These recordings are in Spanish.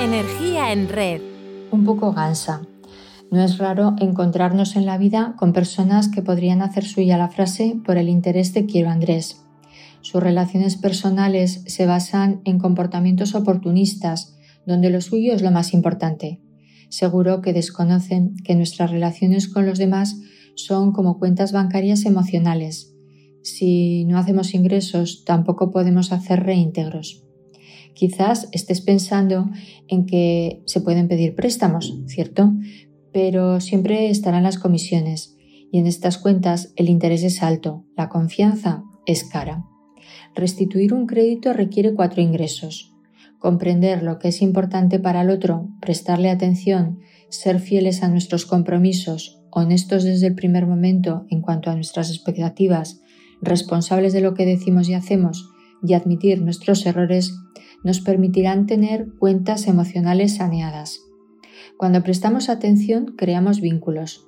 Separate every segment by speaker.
Speaker 1: Energía en red.
Speaker 2: Un poco gansa. No es raro encontrarnos en la vida con personas que podrían hacer suya la frase por el interés de quiero Andrés. Sus relaciones personales se basan en comportamientos oportunistas, donde lo suyo es lo más importante. Seguro que desconocen que nuestras relaciones con los demás son como cuentas bancarias emocionales. Si no hacemos ingresos, tampoco podemos hacer reintegros. Quizás estés pensando en que se pueden pedir préstamos, ¿cierto? Pero siempre estarán las comisiones y en estas cuentas el interés es alto, la confianza es cara. Restituir un crédito requiere cuatro ingresos. Comprender lo que es importante para el otro, prestarle atención, ser fieles a nuestros compromisos, honestos desde el primer momento en cuanto a nuestras expectativas, responsables de lo que decimos y hacemos y admitir nuestros errores nos permitirán tener cuentas emocionales saneadas. Cuando prestamos atención, creamos vínculos.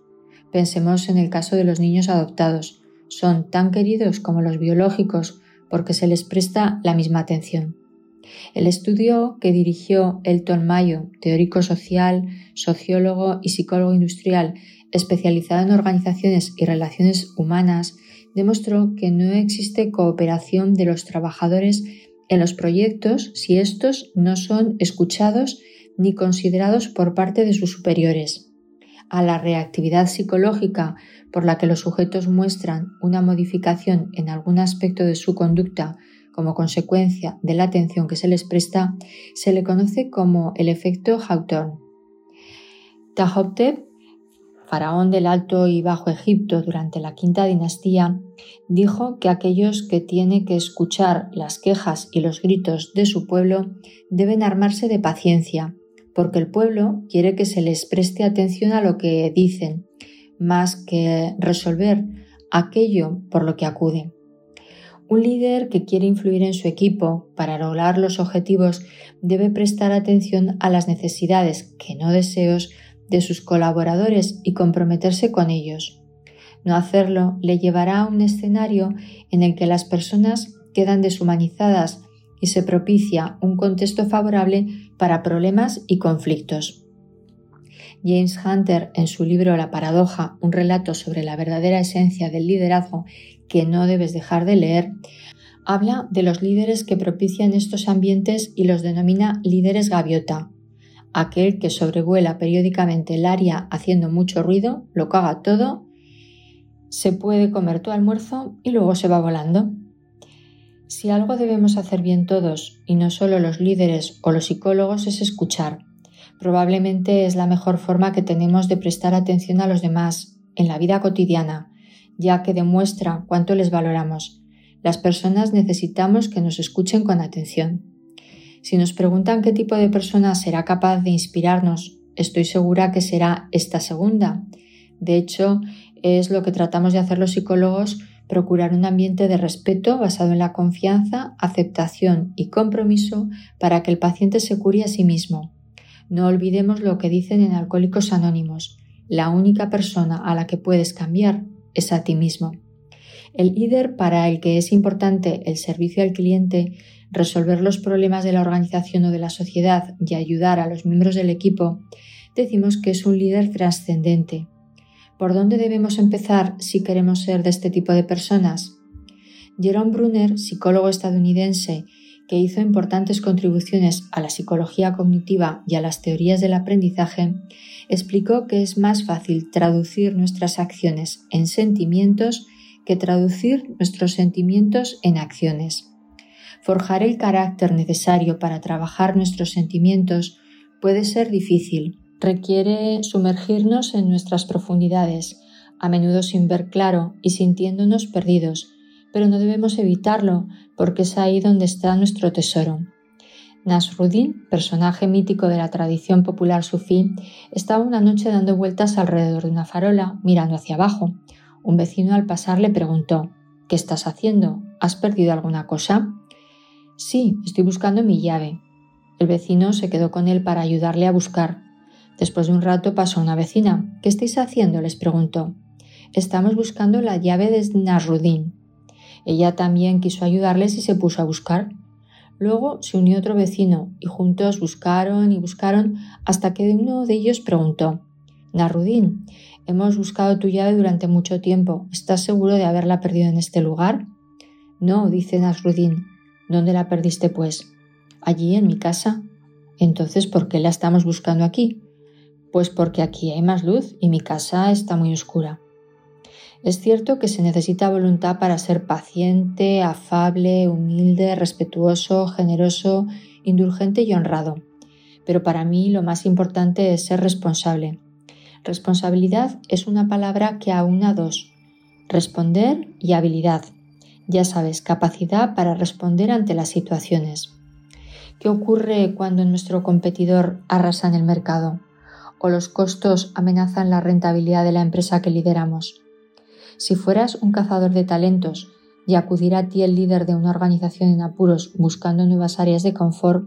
Speaker 2: Pensemos en el caso de los niños adoptados. Son tan queridos como los biológicos porque se les presta la misma atención. El estudio que dirigió Elton Mayo, teórico social, sociólogo y psicólogo industrial especializado en organizaciones y relaciones humanas, demostró que no existe cooperación de los trabajadores en los proyectos si estos no son escuchados ni considerados por parte de sus superiores. A la reactividad psicológica por la que los sujetos muestran una modificación en algún aspecto de su conducta como consecuencia de la atención que se les presta, se le conoce como el efecto Hawthorne. Tahoptep faraón del Alto y Bajo Egipto durante la quinta dinastía, dijo que aquellos que tienen que escuchar las quejas y los gritos de su pueblo deben armarse de paciencia, porque el pueblo quiere que se les preste atención a lo que dicen, más que resolver aquello por lo que acuden. Un líder que quiere influir en su equipo para lograr los objetivos debe prestar atención a las necesidades, que no deseos, de sus colaboradores y comprometerse con ellos. No hacerlo le llevará a un escenario en el que las personas quedan deshumanizadas y se propicia un contexto favorable para problemas y conflictos. James Hunter, en su libro La paradoja, un relato sobre la verdadera esencia del liderazgo que no debes dejar de leer, habla de los líderes que propician estos ambientes y los denomina líderes gaviota, aquel que sobrevuela periódicamente el área haciendo mucho ruido, lo caga todo, se puede comer tu almuerzo y luego se va volando. Si algo debemos hacer bien todos, y no solo los líderes o los psicólogos, es escuchar. Probablemente es la mejor forma que tenemos de prestar atención a los demás en la vida cotidiana, ya que demuestra cuánto les valoramos. Las personas necesitamos que nos escuchen con atención. Si nos preguntan qué tipo de persona será capaz de inspirarnos, estoy segura que será esta segunda. De hecho, es lo que tratamos de hacer los psicólogos, procurar un ambiente de respeto basado en la confianza, aceptación y compromiso para que el paciente se cure a sí mismo. No olvidemos lo que dicen en Alcohólicos Anónimos. La única persona a la que puedes cambiar es a ti mismo. El líder para el que es importante el servicio al cliente resolver los problemas de la organización o de la sociedad y ayudar a los miembros del equipo, decimos que es un líder trascendente. ¿Por dónde debemos empezar si queremos ser de este tipo de personas? Jerome Brunner, psicólogo estadounidense, que hizo importantes contribuciones a la psicología cognitiva y a las teorías del aprendizaje, explicó que es más fácil traducir nuestras acciones en sentimientos que traducir nuestros sentimientos en acciones. Forjar el carácter necesario para trabajar nuestros sentimientos puede ser difícil. Requiere sumergirnos en nuestras profundidades, a menudo sin ver claro y sintiéndonos perdidos, pero no debemos evitarlo porque es ahí donde está nuestro tesoro. Nasruddin, personaje mítico de la tradición popular sufí, estaba una noche dando vueltas alrededor de una farola, mirando hacia abajo. Un vecino al pasar le preguntó ¿Qué estás haciendo? ¿Has perdido alguna cosa? Sí, estoy buscando mi llave. El vecino se quedó con él para ayudarle a buscar. Después de un rato pasó una vecina. ¿Qué estáis haciendo? les preguntó. Estamos buscando la llave de Nasruddin. Ella también quiso ayudarles y se puso a buscar. Luego se unió otro vecino y juntos buscaron y buscaron hasta que uno de ellos preguntó Narudín, hemos buscado tu llave durante mucho tiempo. ¿Estás seguro de haberla perdido en este lugar? No, dice Nasrudín. ¿Dónde la perdiste, pues? Allí, en mi casa. Entonces, ¿por qué la estamos buscando aquí? Pues porque aquí hay más luz y mi casa está muy oscura. Es cierto que se necesita voluntad para ser paciente, afable, humilde, respetuoso, generoso, indulgente y honrado. Pero para mí lo más importante es ser responsable. Responsabilidad es una palabra que aúna dos, responder y habilidad. Ya sabes, capacidad para responder ante las situaciones. ¿Qué ocurre cuando nuestro competidor arrasa en el mercado? ¿O los costos amenazan la rentabilidad de la empresa que lideramos? Si fueras un cazador de talentos y acudiera a ti el líder de una organización en apuros buscando nuevas áreas de confort,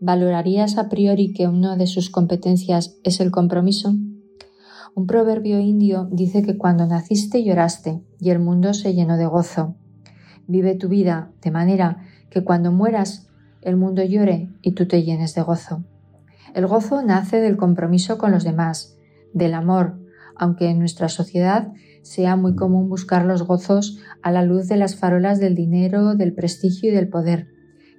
Speaker 2: ¿valorarías a priori que una de sus competencias es el compromiso? Un proverbio indio dice que cuando naciste lloraste y el mundo se llenó de gozo. Vive tu vida de manera que cuando mueras el mundo llore y tú te llenes de gozo. El gozo nace del compromiso con los demás, del amor, aunque en nuestra sociedad sea muy común buscar los gozos a la luz de las farolas del dinero, del prestigio y del poder,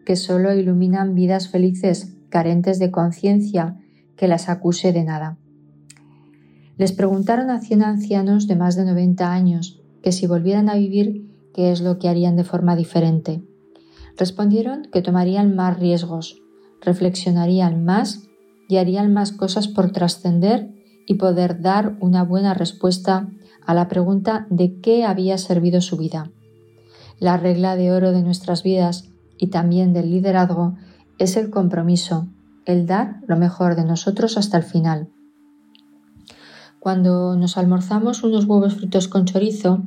Speaker 2: que solo iluminan vidas felices, carentes de conciencia, que las acuse de nada. Les preguntaron a cien ancianos de más de 90 años que si volvieran a vivir, qué es lo que harían de forma diferente. Respondieron que tomarían más riesgos, reflexionarían más y harían más cosas por trascender y poder dar una buena respuesta a la pregunta de qué había servido su vida. La regla de oro de nuestras vidas y también del liderazgo es el compromiso, el dar lo mejor de nosotros hasta el final. Cuando nos almorzamos unos huevos fritos con chorizo,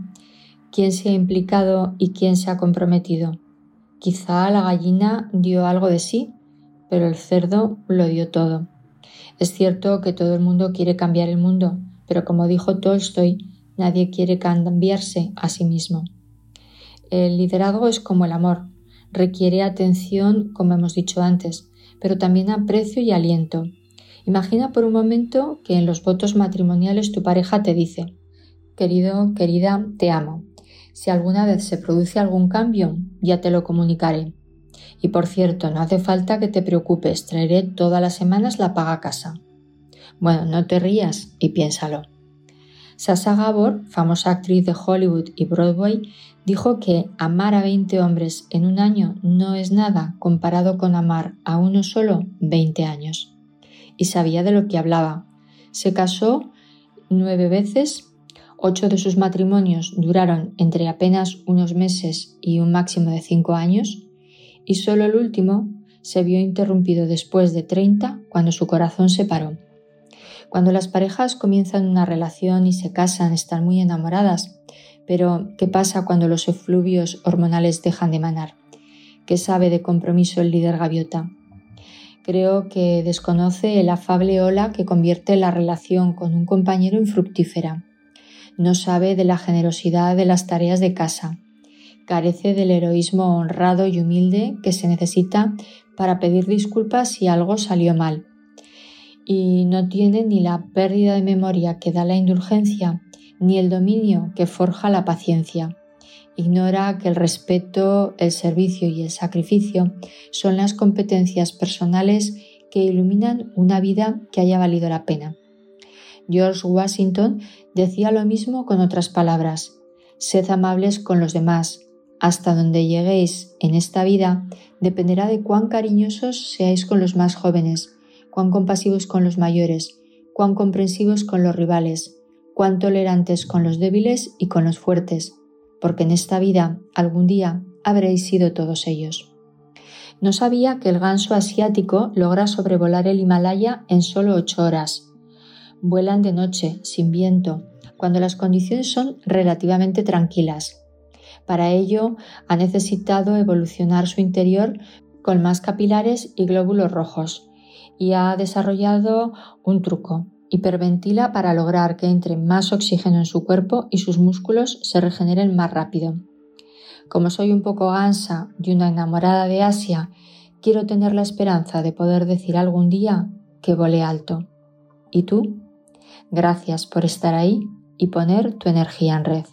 Speaker 2: ¿quién se ha implicado y quién se ha comprometido? Quizá la gallina dio algo de sí, pero el cerdo lo dio todo. Es cierto que todo el mundo quiere cambiar el mundo, pero como dijo Tolstoy, Nadie quiere cambiarse a sí mismo. El liderazgo es como el amor, requiere atención, como hemos dicho antes, pero también aprecio y aliento. Imagina por un momento que en los votos matrimoniales tu pareja te dice, querido, querida, te amo. Si alguna vez se produce algún cambio, ya te lo comunicaré. Y por cierto, no hace falta que te preocupes, traeré todas las semanas la paga a casa. Bueno, no te rías y piénsalo. Sasa Gabor, famosa actriz de Hollywood y Broadway, dijo que amar a 20 hombres en un año no es nada comparado con amar a uno solo 20 años. Y sabía de lo que hablaba. Se casó nueve veces, ocho de sus matrimonios duraron entre apenas unos meses y un máximo de cinco años, y solo el último se vio interrumpido después de 30 cuando su corazón se paró. Cuando las parejas comienzan una relación y se casan, están muy enamoradas. Pero, ¿qué pasa cuando los efluvios hormonales dejan de manar? ¿Qué sabe de compromiso el líder gaviota? Creo que desconoce el afable ola que convierte la relación con un compañero en fructífera. No sabe de la generosidad de las tareas de casa. Carece del heroísmo honrado y humilde que se necesita para pedir disculpas si algo salió mal y no tiene ni la pérdida de memoria que da la indulgencia, ni el dominio que forja la paciencia. Ignora que el respeto, el servicio y el sacrificio son las competencias personales que iluminan una vida que haya valido la pena. George Washington decía lo mismo con otras palabras. Sed amables con los demás. Hasta donde lleguéis en esta vida dependerá de cuán cariñosos seáis con los más jóvenes, cuán compasivos con los mayores, cuán comprensivos con los rivales, cuán tolerantes con los débiles y con los fuertes, porque en esta vida algún día habréis sido todos ellos. No sabía que el ganso asiático logra sobrevolar el Himalaya en solo ocho horas. Vuelan de noche, sin viento, cuando las condiciones son relativamente tranquilas. Para ello ha necesitado evolucionar su interior con más capilares y glóbulos rojos, y ha desarrollado un truco. Hiperventila para lograr que entre más oxígeno en su cuerpo y sus músculos se regeneren más rápido. Como soy un poco ansa y una enamorada de Asia quiero tener la esperanza de poder decir algún día que volé alto. ¿Y tú? Gracias por estar ahí y poner tu energía en red.